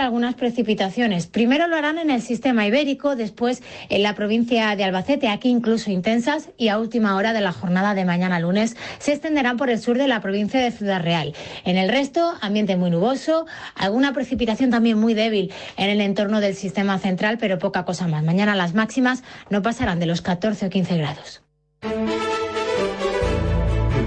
algunas precipitaciones. Primero lo harán en el sistema ibérico, después en la provincia de Albacete, aquí incluso intensas, y a última hora de la jornada de mañana lunes se extenderán por el sur de la provincia de Ciudad Real. En el resto, ambiente muy nuboso, alguna precipitación también muy débil en el entorno del sistema central, pero poca cosa más. Mañana las máximas no pasarán de los 14 o 15 grados.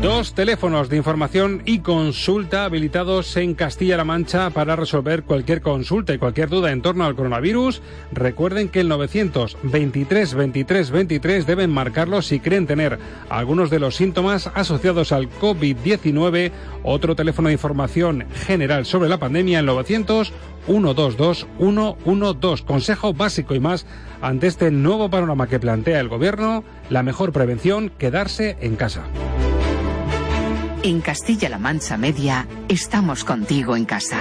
Dos teléfonos de información y consulta habilitados en Castilla-La Mancha para resolver cualquier consulta y cualquier duda en torno al coronavirus. Recuerden que el 923 23 23 deben marcarlo si creen tener algunos de los síntomas asociados al COVID-19. Otro teléfono de información general sobre la pandemia, el 900 122 112. Consejo básico y más ante este nuevo panorama que plantea el gobierno. La mejor prevención, quedarse en casa. En Castilla-La Mancha Media estamos contigo en casa.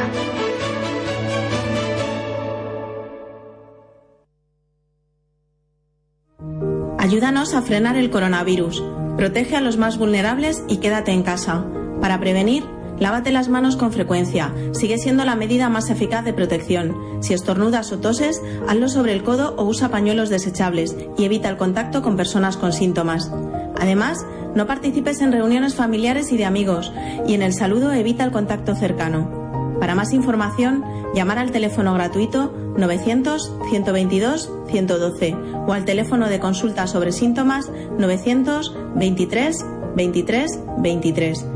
Ayúdanos a frenar el coronavirus. Protege a los más vulnerables y quédate en casa. Para prevenir, lávate las manos con frecuencia. Sigue siendo la medida más eficaz de protección. Si estornudas o toses, hazlo sobre el codo o usa pañuelos desechables y evita el contacto con personas con síntomas. Además, no participes en reuniones familiares y de amigos y en el saludo evita el contacto cercano. Para más información, llamar al teléfono gratuito 900-122-112 o al teléfono de consulta sobre síntomas 923 23 23.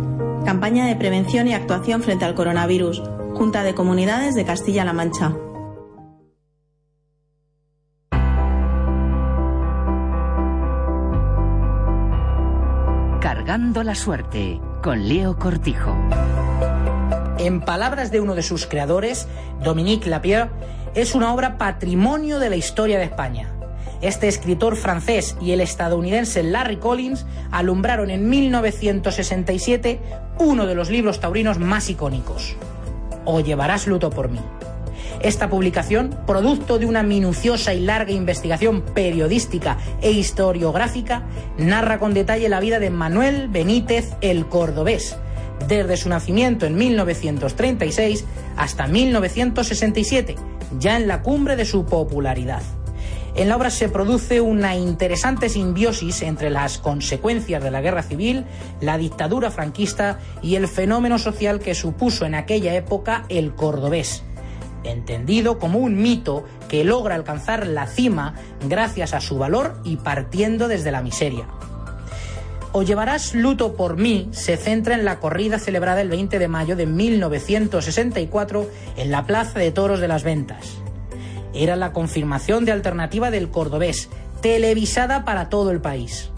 Campaña de prevención y actuación frente al coronavirus. Junta de Comunidades de Castilla-La Mancha. Cargando la suerte con Leo Cortijo. En palabras de uno de sus creadores, Dominique Lapierre, es una obra patrimonio de la historia de España. Este escritor francés y el estadounidense Larry Collins alumbraron en 1967 uno de los libros taurinos más icónicos. O llevarás luto por mí. Esta publicación, producto de una minuciosa y larga investigación periodística e historiográfica, narra con detalle la vida de Manuel Benítez el Cordobés, desde su nacimiento en 1936 hasta 1967, ya en la cumbre de su popularidad. En la obra se produce una interesante simbiosis entre las consecuencias de la guerra civil, la dictadura franquista y el fenómeno social que supuso en aquella época el cordobés, entendido como un mito que logra alcanzar la cima gracias a su valor y partiendo desde la miseria. O llevarás luto por mí se centra en la corrida celebrada el 20 de mayo de 1964 en la Plaza de Toros de las Ventas. Era la confirmación de alternativa del cordobés, televisada para todo el país.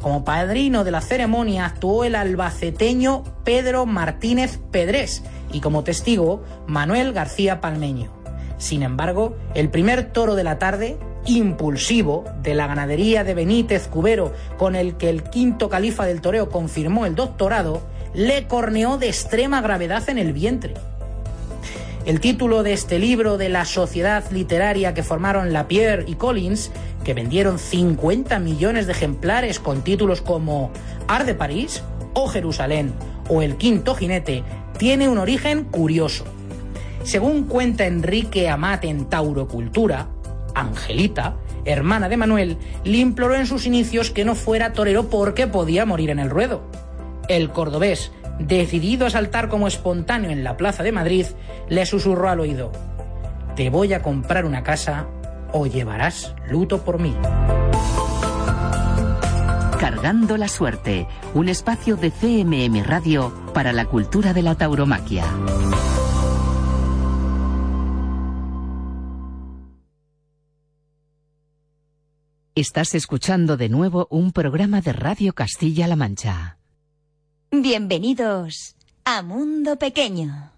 Como padrino de la ceremonia actuó el albaceteño Pedro Martínez Pedrés, y como testigo Manuel García Palmeño. Sin embargo, el primer toro de la tarde, impulsivo, de la ganadería de Benítez Cubero, con el que el quinto califa del toreo confirmó el doctorado, le corneó de extrema gravedad en el vientre. El título de este libro de la sociedad literaria que formaron Lapierre y Collins, que vendieron 50 millones de ejemplares con títulos como Ar de París o Jerusalén o El quinto jinete, tiene un origen curioso. Según cuenta Enrique Amat en Taurocultura, Angelita, hermana de Manuel, le imploró en sus inicios que no fuera torero porque podía morir en el ruedo. El cordobés, decidido a saltar como espontáneo en la plaza de Madrid, le susurró al oído, Te voy a comprar una casa o llevarás luto por mí. Cargando la Suerte, un espacio de CMM Radio para la cultura de la tauromaquia. Estás escuchando de nuevo un programa de Radio Castilla-La Mancha. Bienvenidos a Mundo Pequeño.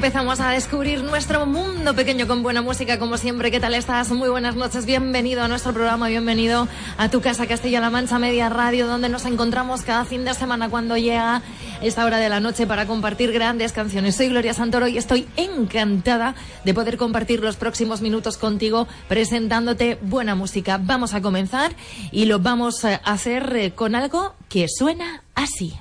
Empezamos a descubrir nuestro mundo pequeño con buena música, como siempre. ¿Qué tal estás? Muy buenas noches. Bienvenido a nuestro programa, bienvenido a tu casa Castilla-La Mancha Media Radio, donde nos encontramos cada fin de semana cuando llega esta hora de la noche para compartir grandes canciones. Soy Gloria Santoro y estoy encantada de poder compartir los próximos minutos contigo presentándote buena música. Vamos a comenzar y lo vamos a hacer eh, con algo que suena así.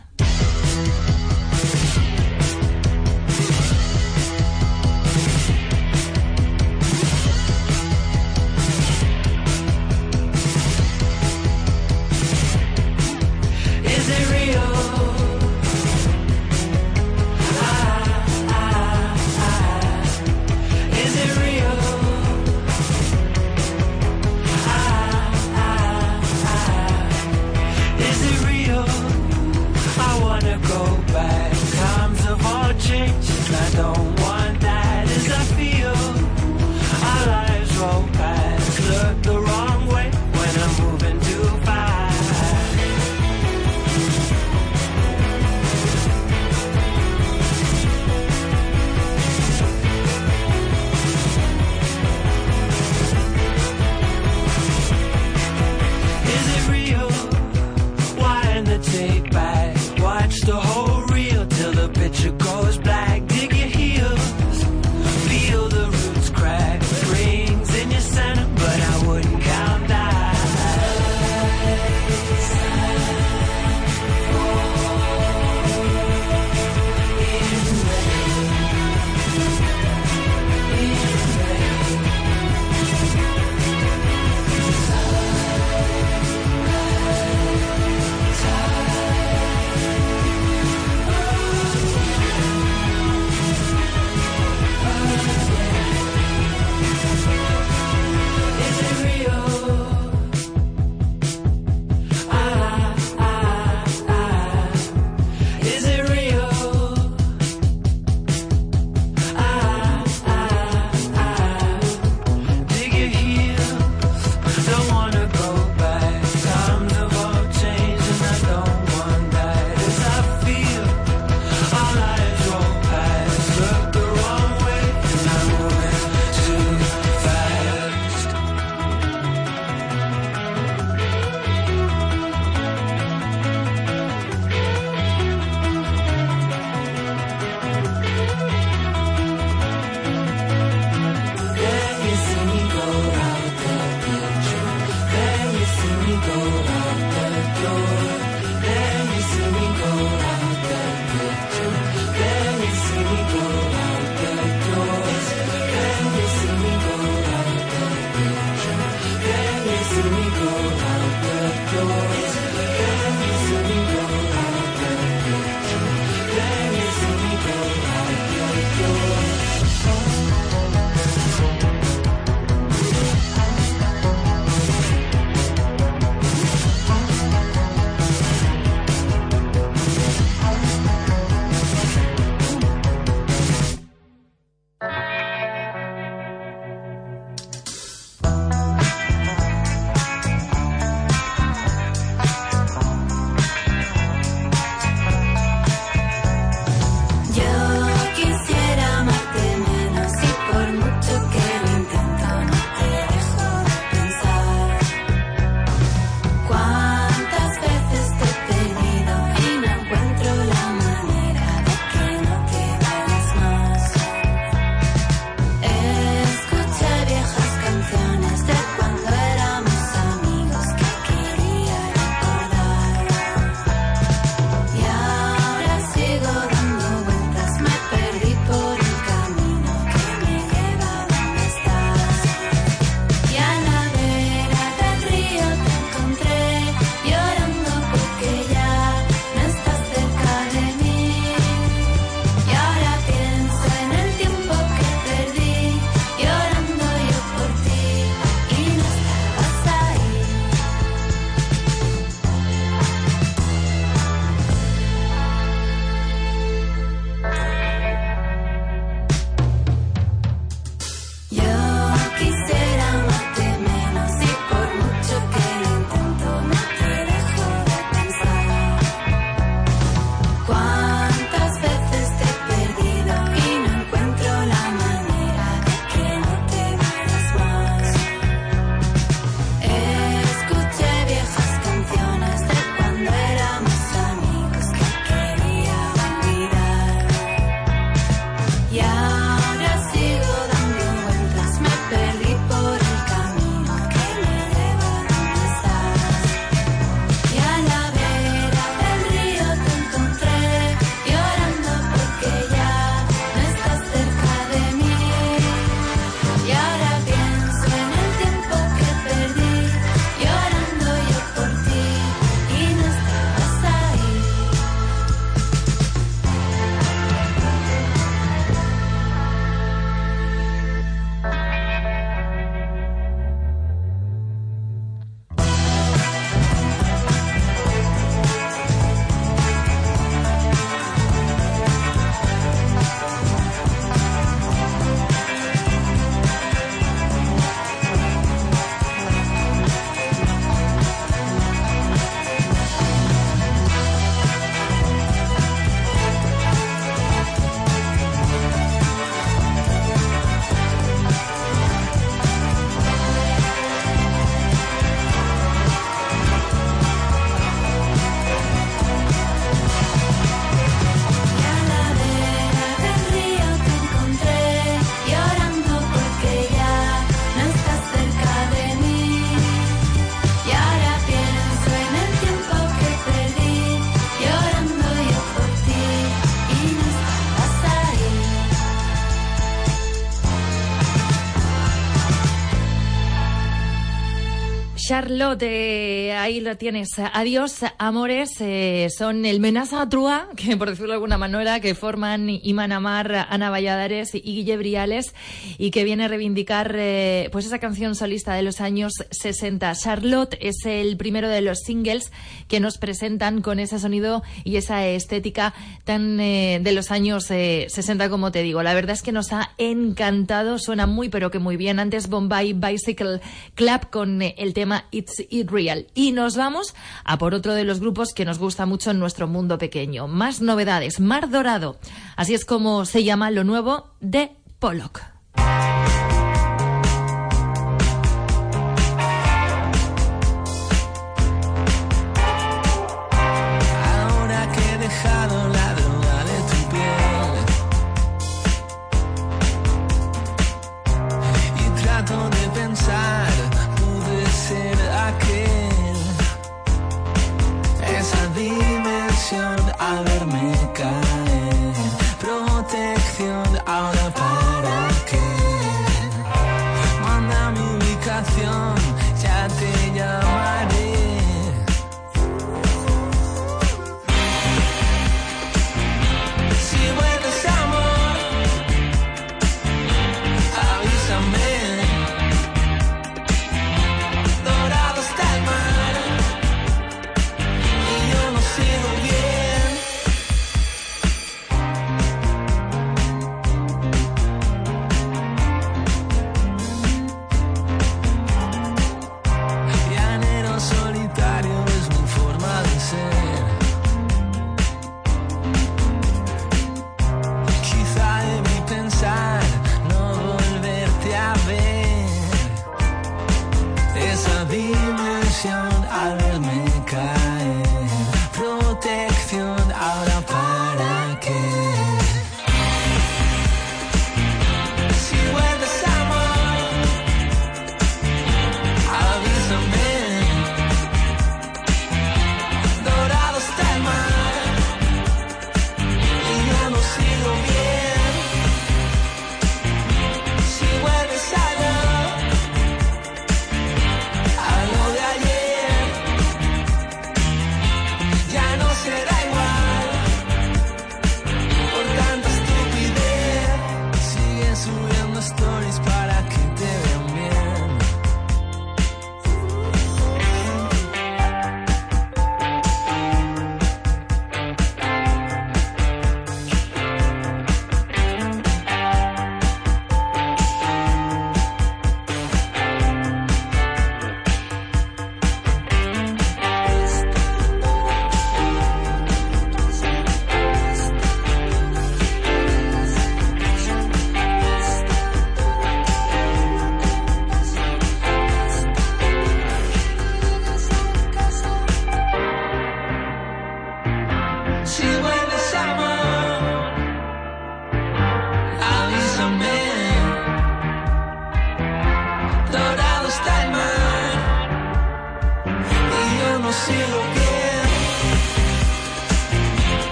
Charlotte, eh, ahí lo tienes. Adiós, amores. Eh, son el Menaza Trua, que por decirlo de alguna manera, que forman Iman Amar, Ana Valladares y Guille Briales, y que viene a reivindicar eh, pues esa canción solista de los años 60. Charlotte es el primero de los singles que nos presentan con ese sonido y esa estética tan de los años 60, como te digo. La verdad es que nos ha encantado, suena muy pero que muy bien. Antes Bombay Bicycle Club con el tema It's It Real. Y nos vamos a por otro de los grupos que nos gusta mucho en nuestro mundo pequeño. Más novedades, Mar Dorado. Así es como se llama lo nuevo de Pollock.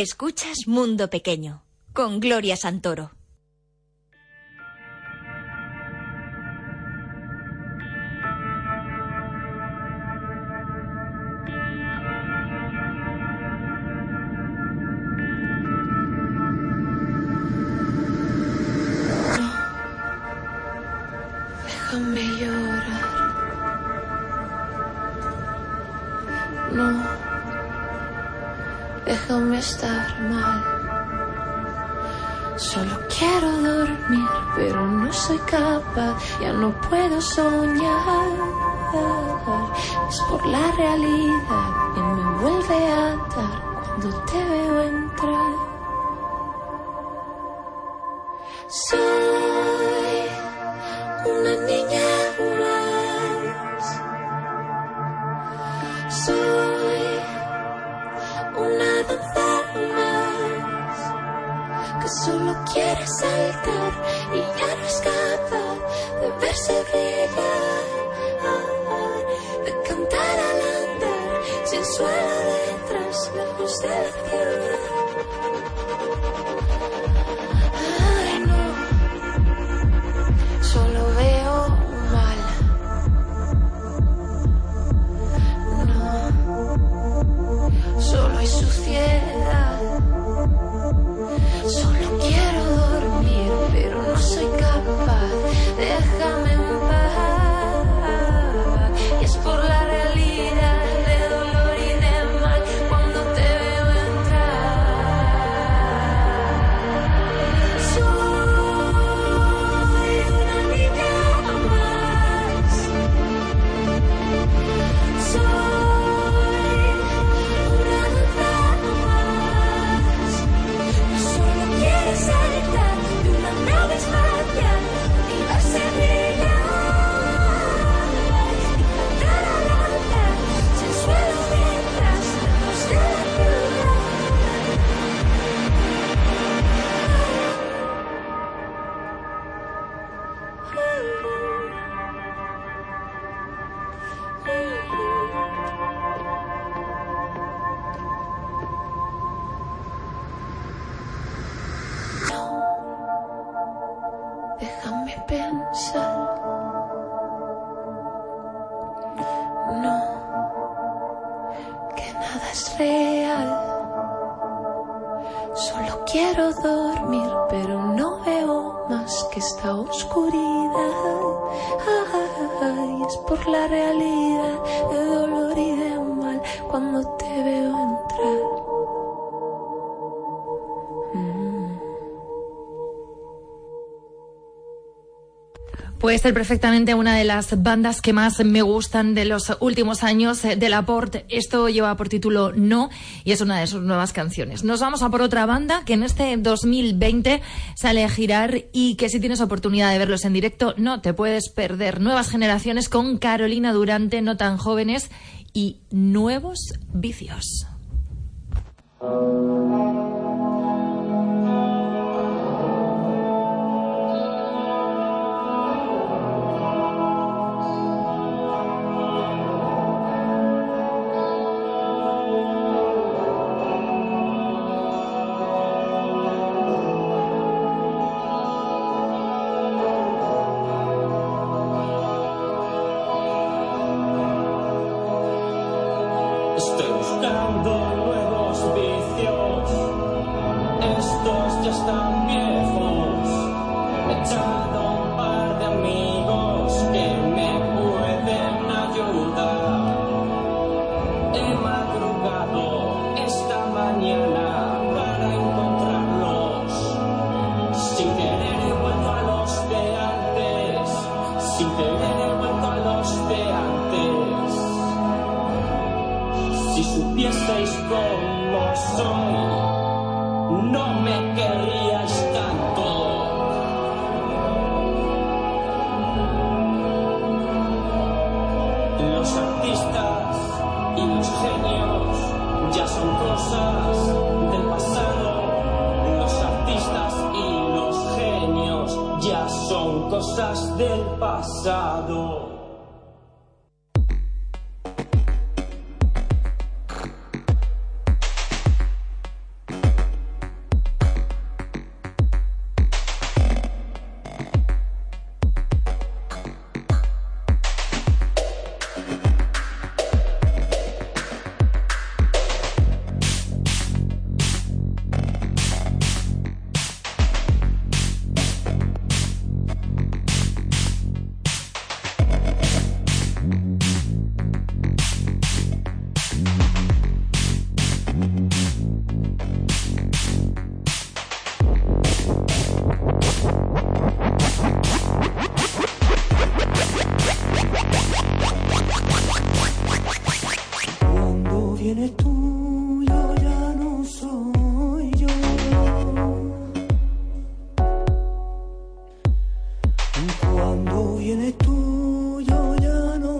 Escuchas Mundo Pequeño con Gloria Santoro. Puede ser perfectamente una de las bandas que más me gustan de los últimos años eh, de la Port. Esto lleva por título No y es una de sus nuevas canciones. Nos vamos a por otra banda que en este 2020 sale a girar y que si tienes oportunidad de verlos en directo no te puedes perder. Nuevas generaciones con Carolina Durante, no tan jóvenes y nuevos vicios.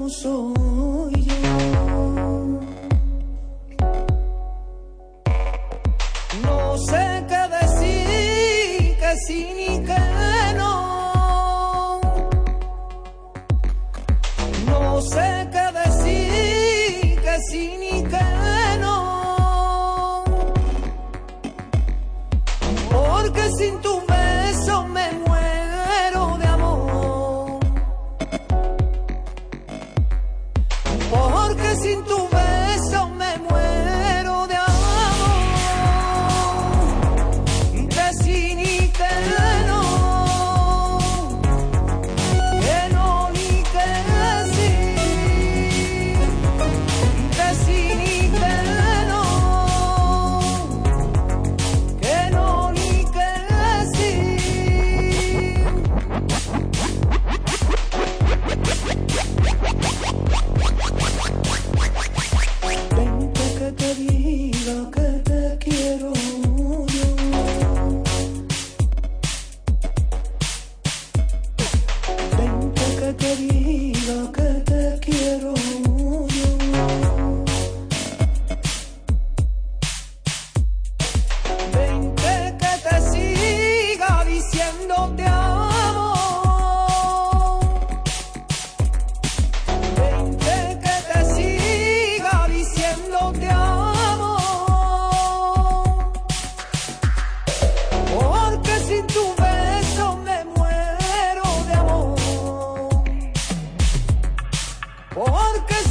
so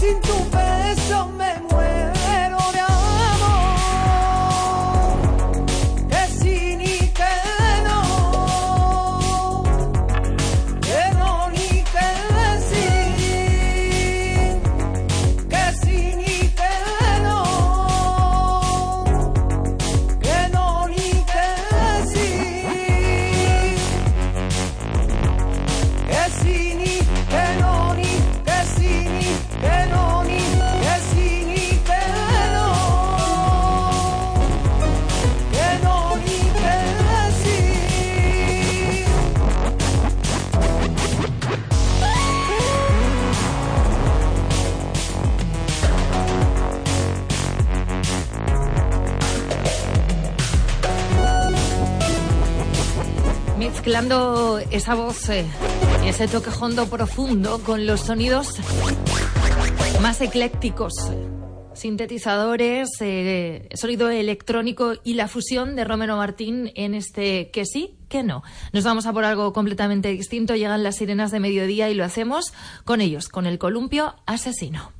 sin tu beso me muero. esa voz, eh, ese toque hondo profundo con los sonidos más eclécticos, sintetizadores, eh, sonido electrónico y la fusión de Romero Martín en este que sí, que no. Nos vamos a por algo completamente distinto. Llegan las sirenas de mediodía y lo hacemos con ellos, con el columpio asesino.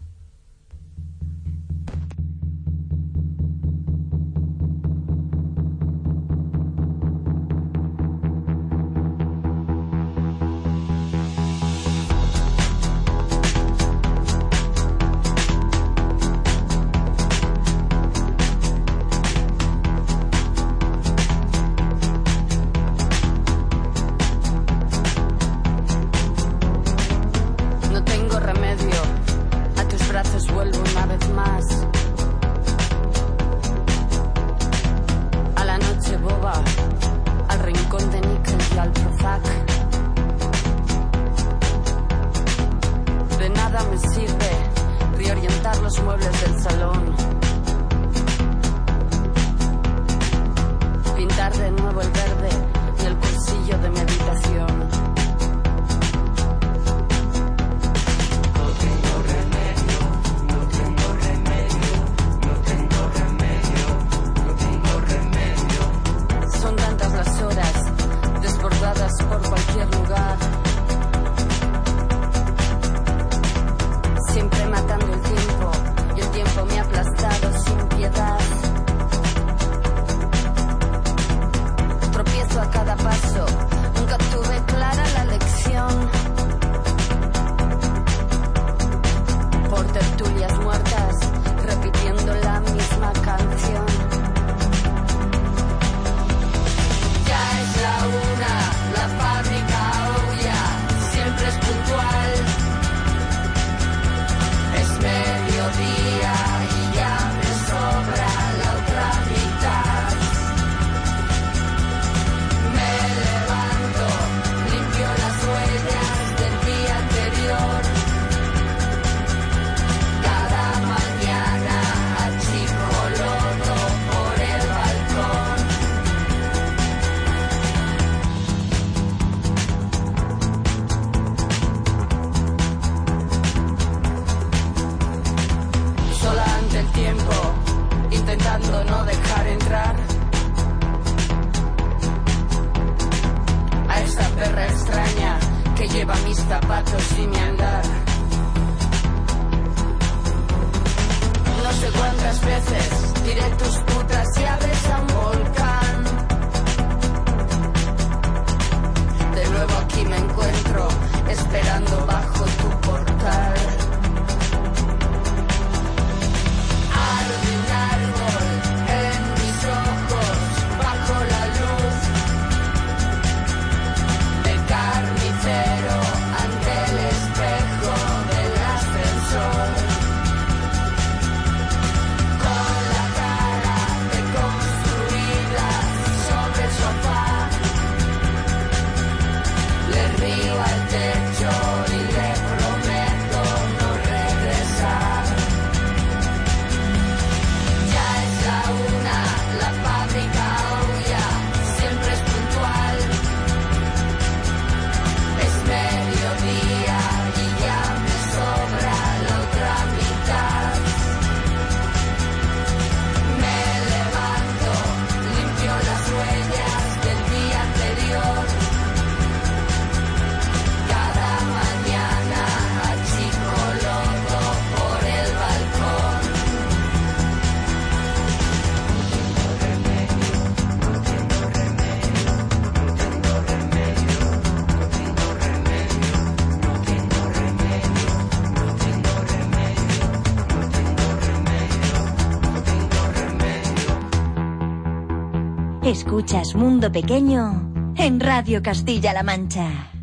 Escuchas Mundo Pequeño en Radio Castilla-La Mancha.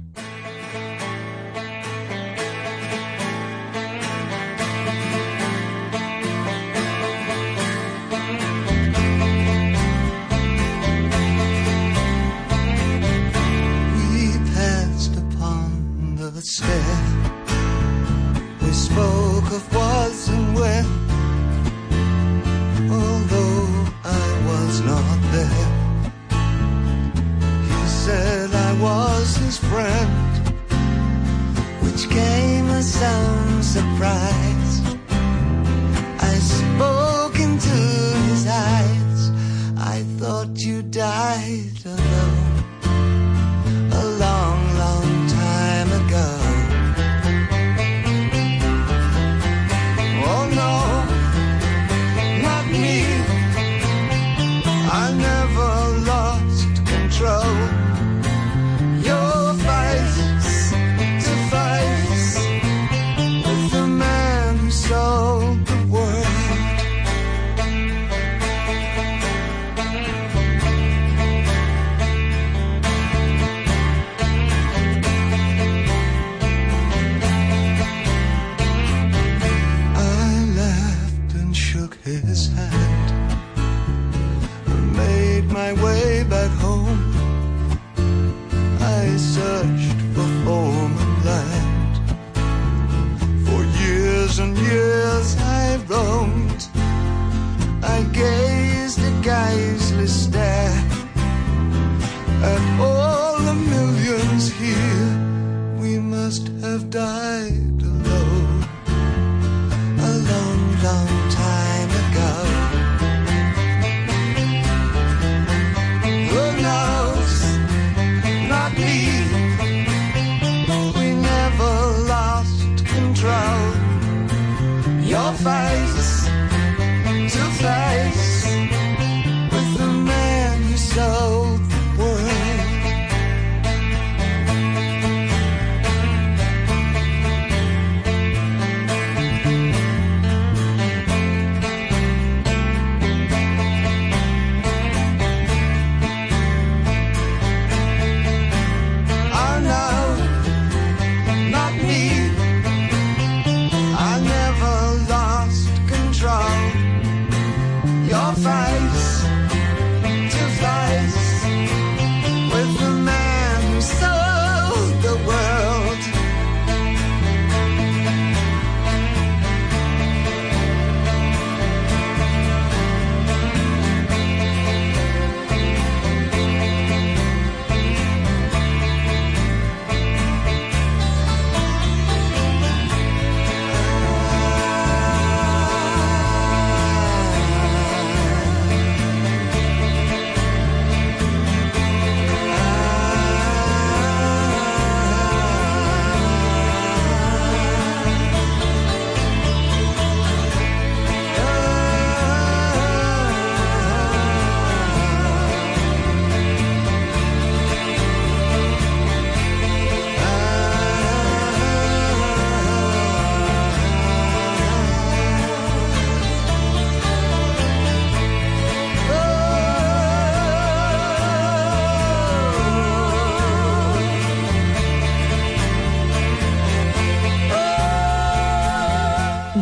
took his hand.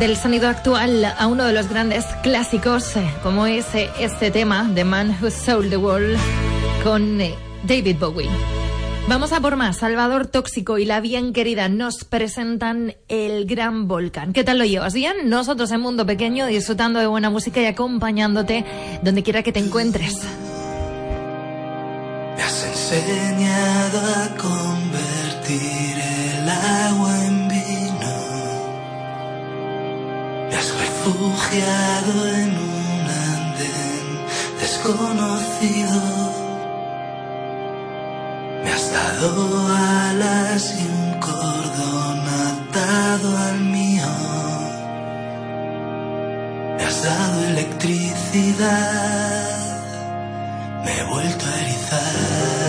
Del sonido actual a uno de los grandes clásicos, eh, como es eh, este tema, The Man Who Sold the World, con eh, David Bowie. Vamos a por más. Salvador Tóxico y la bien querida nos presentan el Gran Volcán. ¿Qué tal lo llevas? ¿Bien? Nosotros en Mundo Pequeño disfrutando de buena música y acompañándote donde quiera que te encuentres. Me has enseñado refugiado en un andén desconocido. Me has dado alas y un cordón atado al mío. Me has dado electricidad. Me he vuelto a erizar.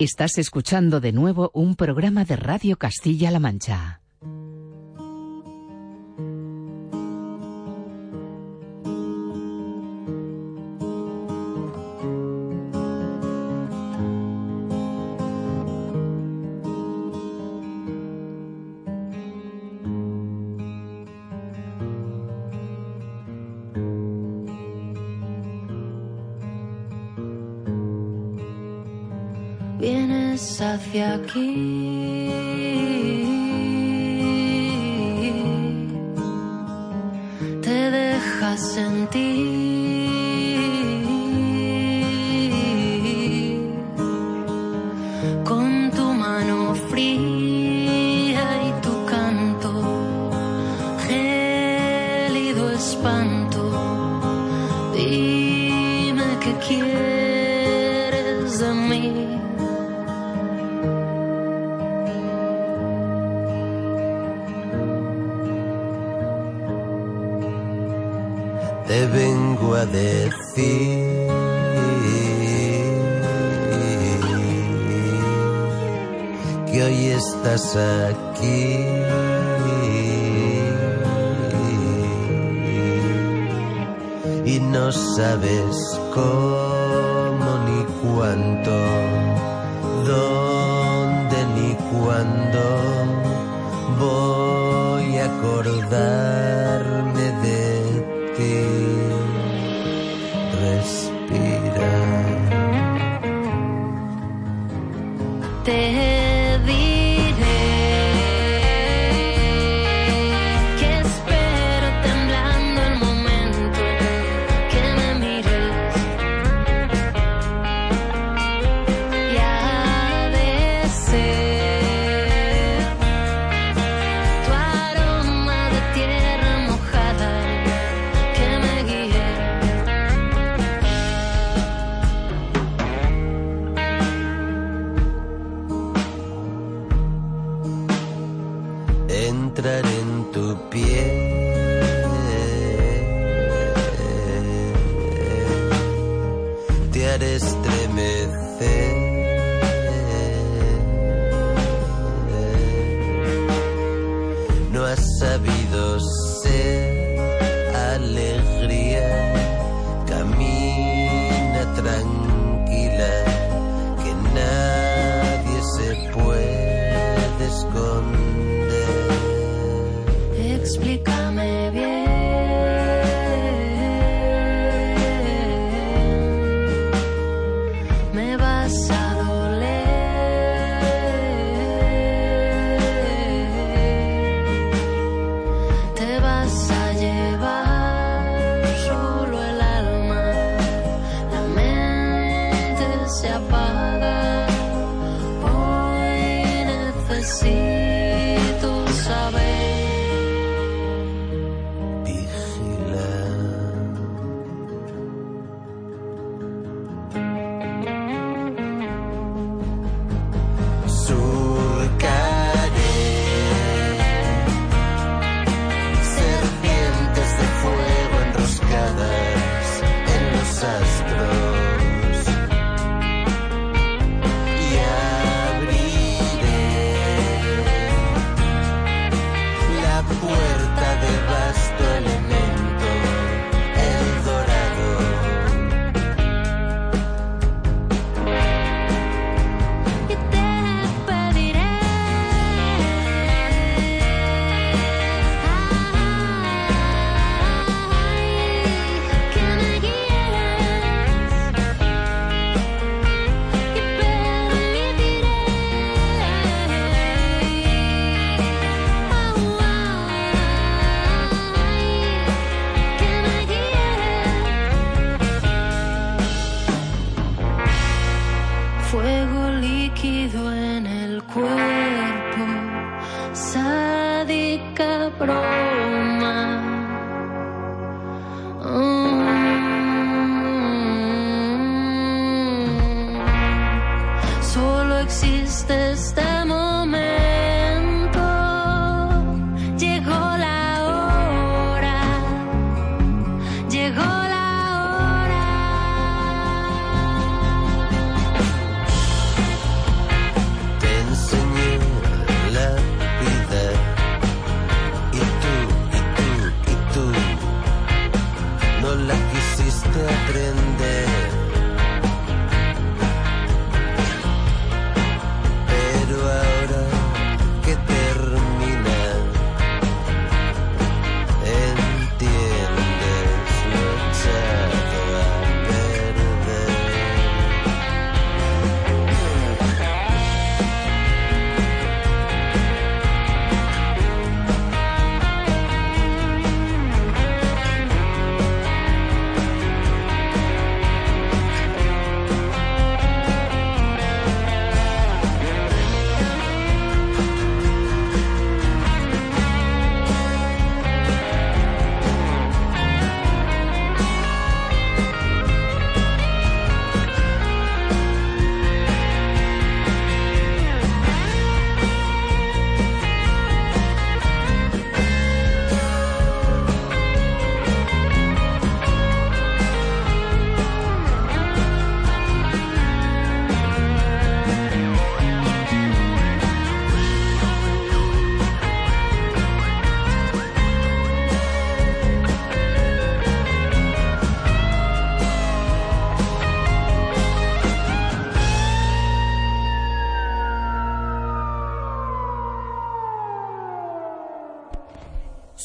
Estás escuchando de nuevo un programa de Radio Castilla-La Mancha. de aquí. recordar.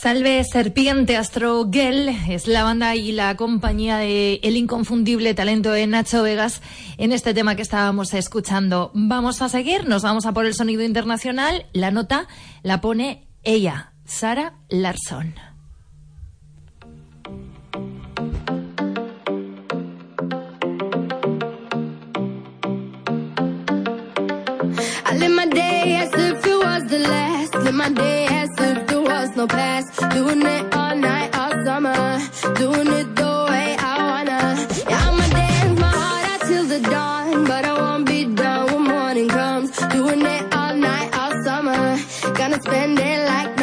Salve Serpiente Astro Gel es la banda y la compañía de el inconfundible talento de Nacho Vegas en este tema que estábamos escuchando. Vamos a seguir, nos vamos a por el sonido internacional. La nota la pone ella, Sara day no. Doing it all night, all summer. Doing it the way I wanna. Yeah, I'ma dance my heart out till the dawn. But I won't be done when morning comes. Doing it all night, all summer. Gonna spend it like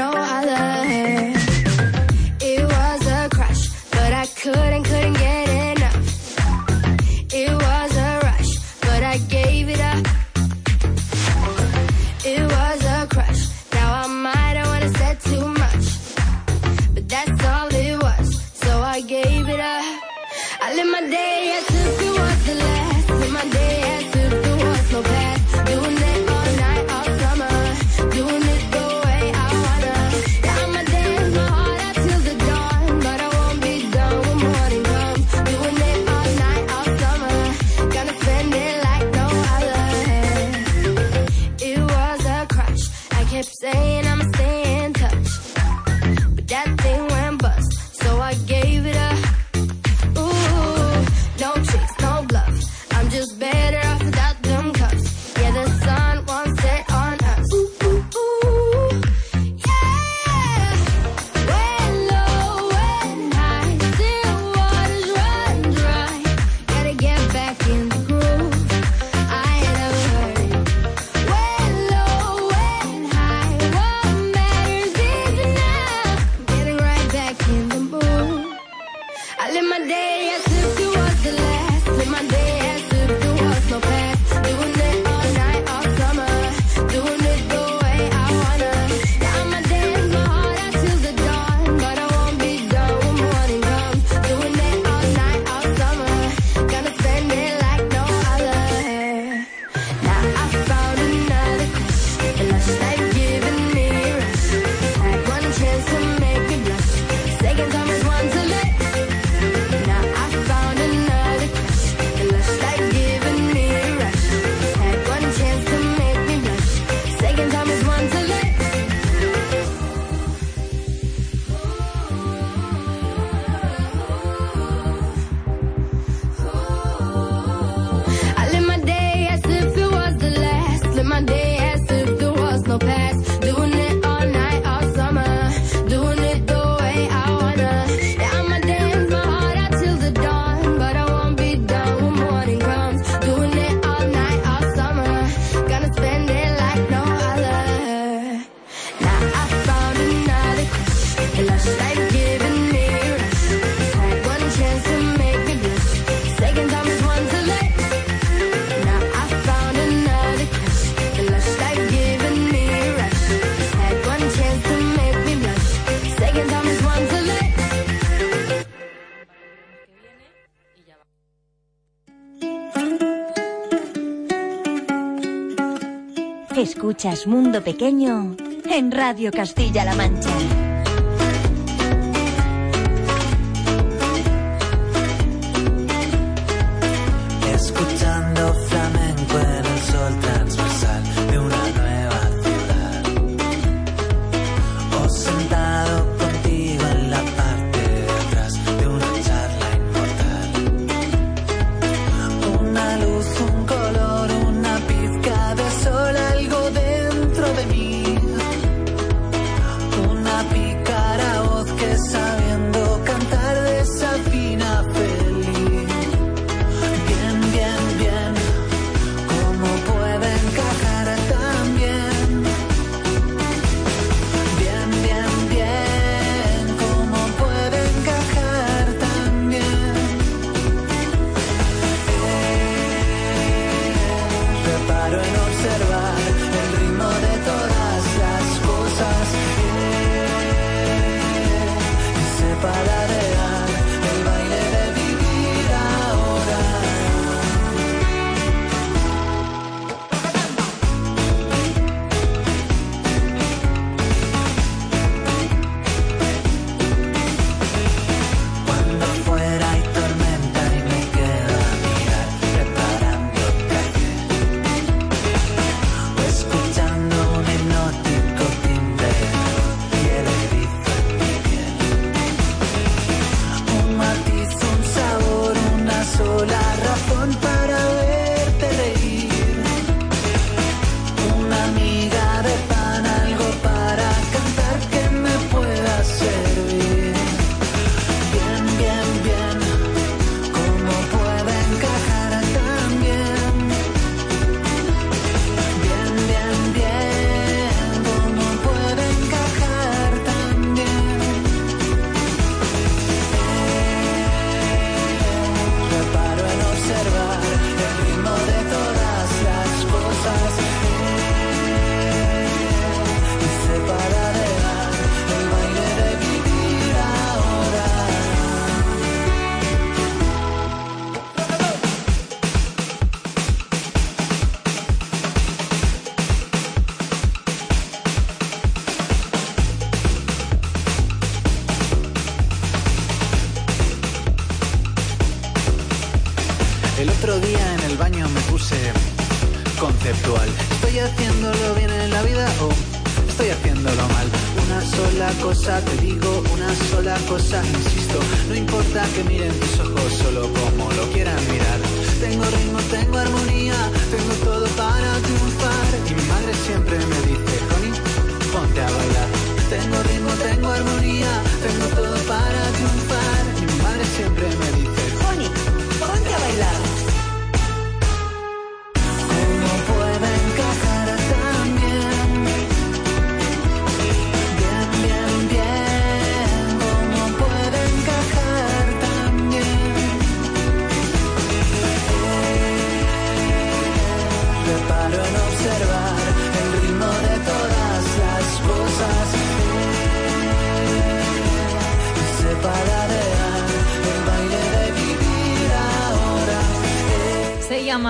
Escuchas Mundo Pequeño en Radio Castilla-La Mancha.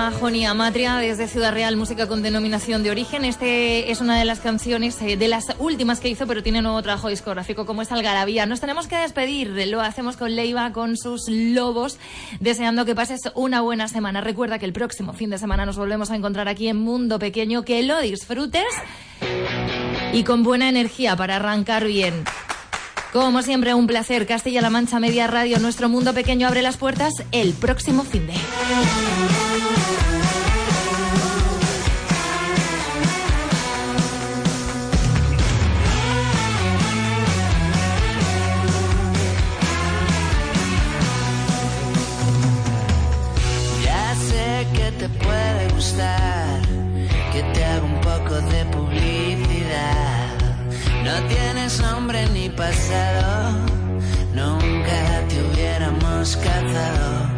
llama Joni Amatria desde Ciudad Real, música con denominación de origen. Este es una de las canciones eh, de las últimas que hizo, pero tiene nuevo trabajo discográfico como es Algarabía. Nos tenemos que despedir, lo hacemos con Leiva, con sus lobos, deseando que pases una buena semana. Recuerda que el próximo fin de semana nos volvemos a encontrar aquí en Mundo Pequeño, que lo disfrutes y con buena energía para arrancar bien. Como siempre, un placer. Castilla-La Mancha Media Radio, nuestro mundo pequeño abre las puertas el próximo fin de. Ya sé que te puede gustar. No tienes nombre ni pasado, nunca te hubiéramos cazado.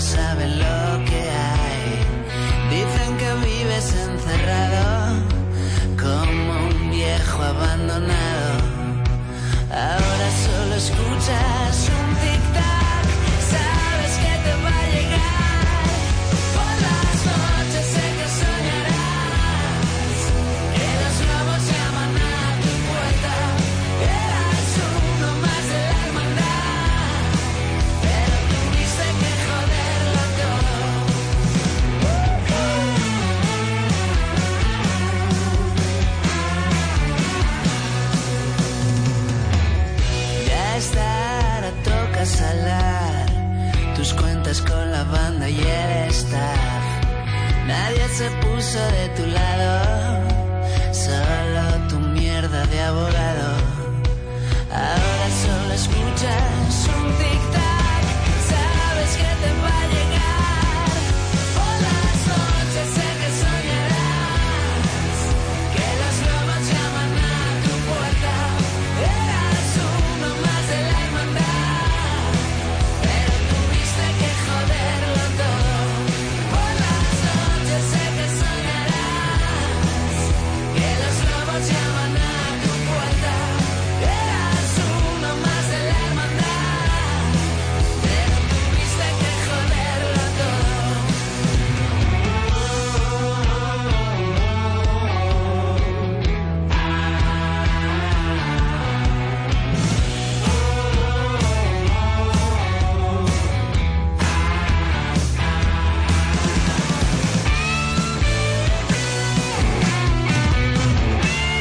saben lo que hay. Dicen que vives encerrado como un viejo abandonado.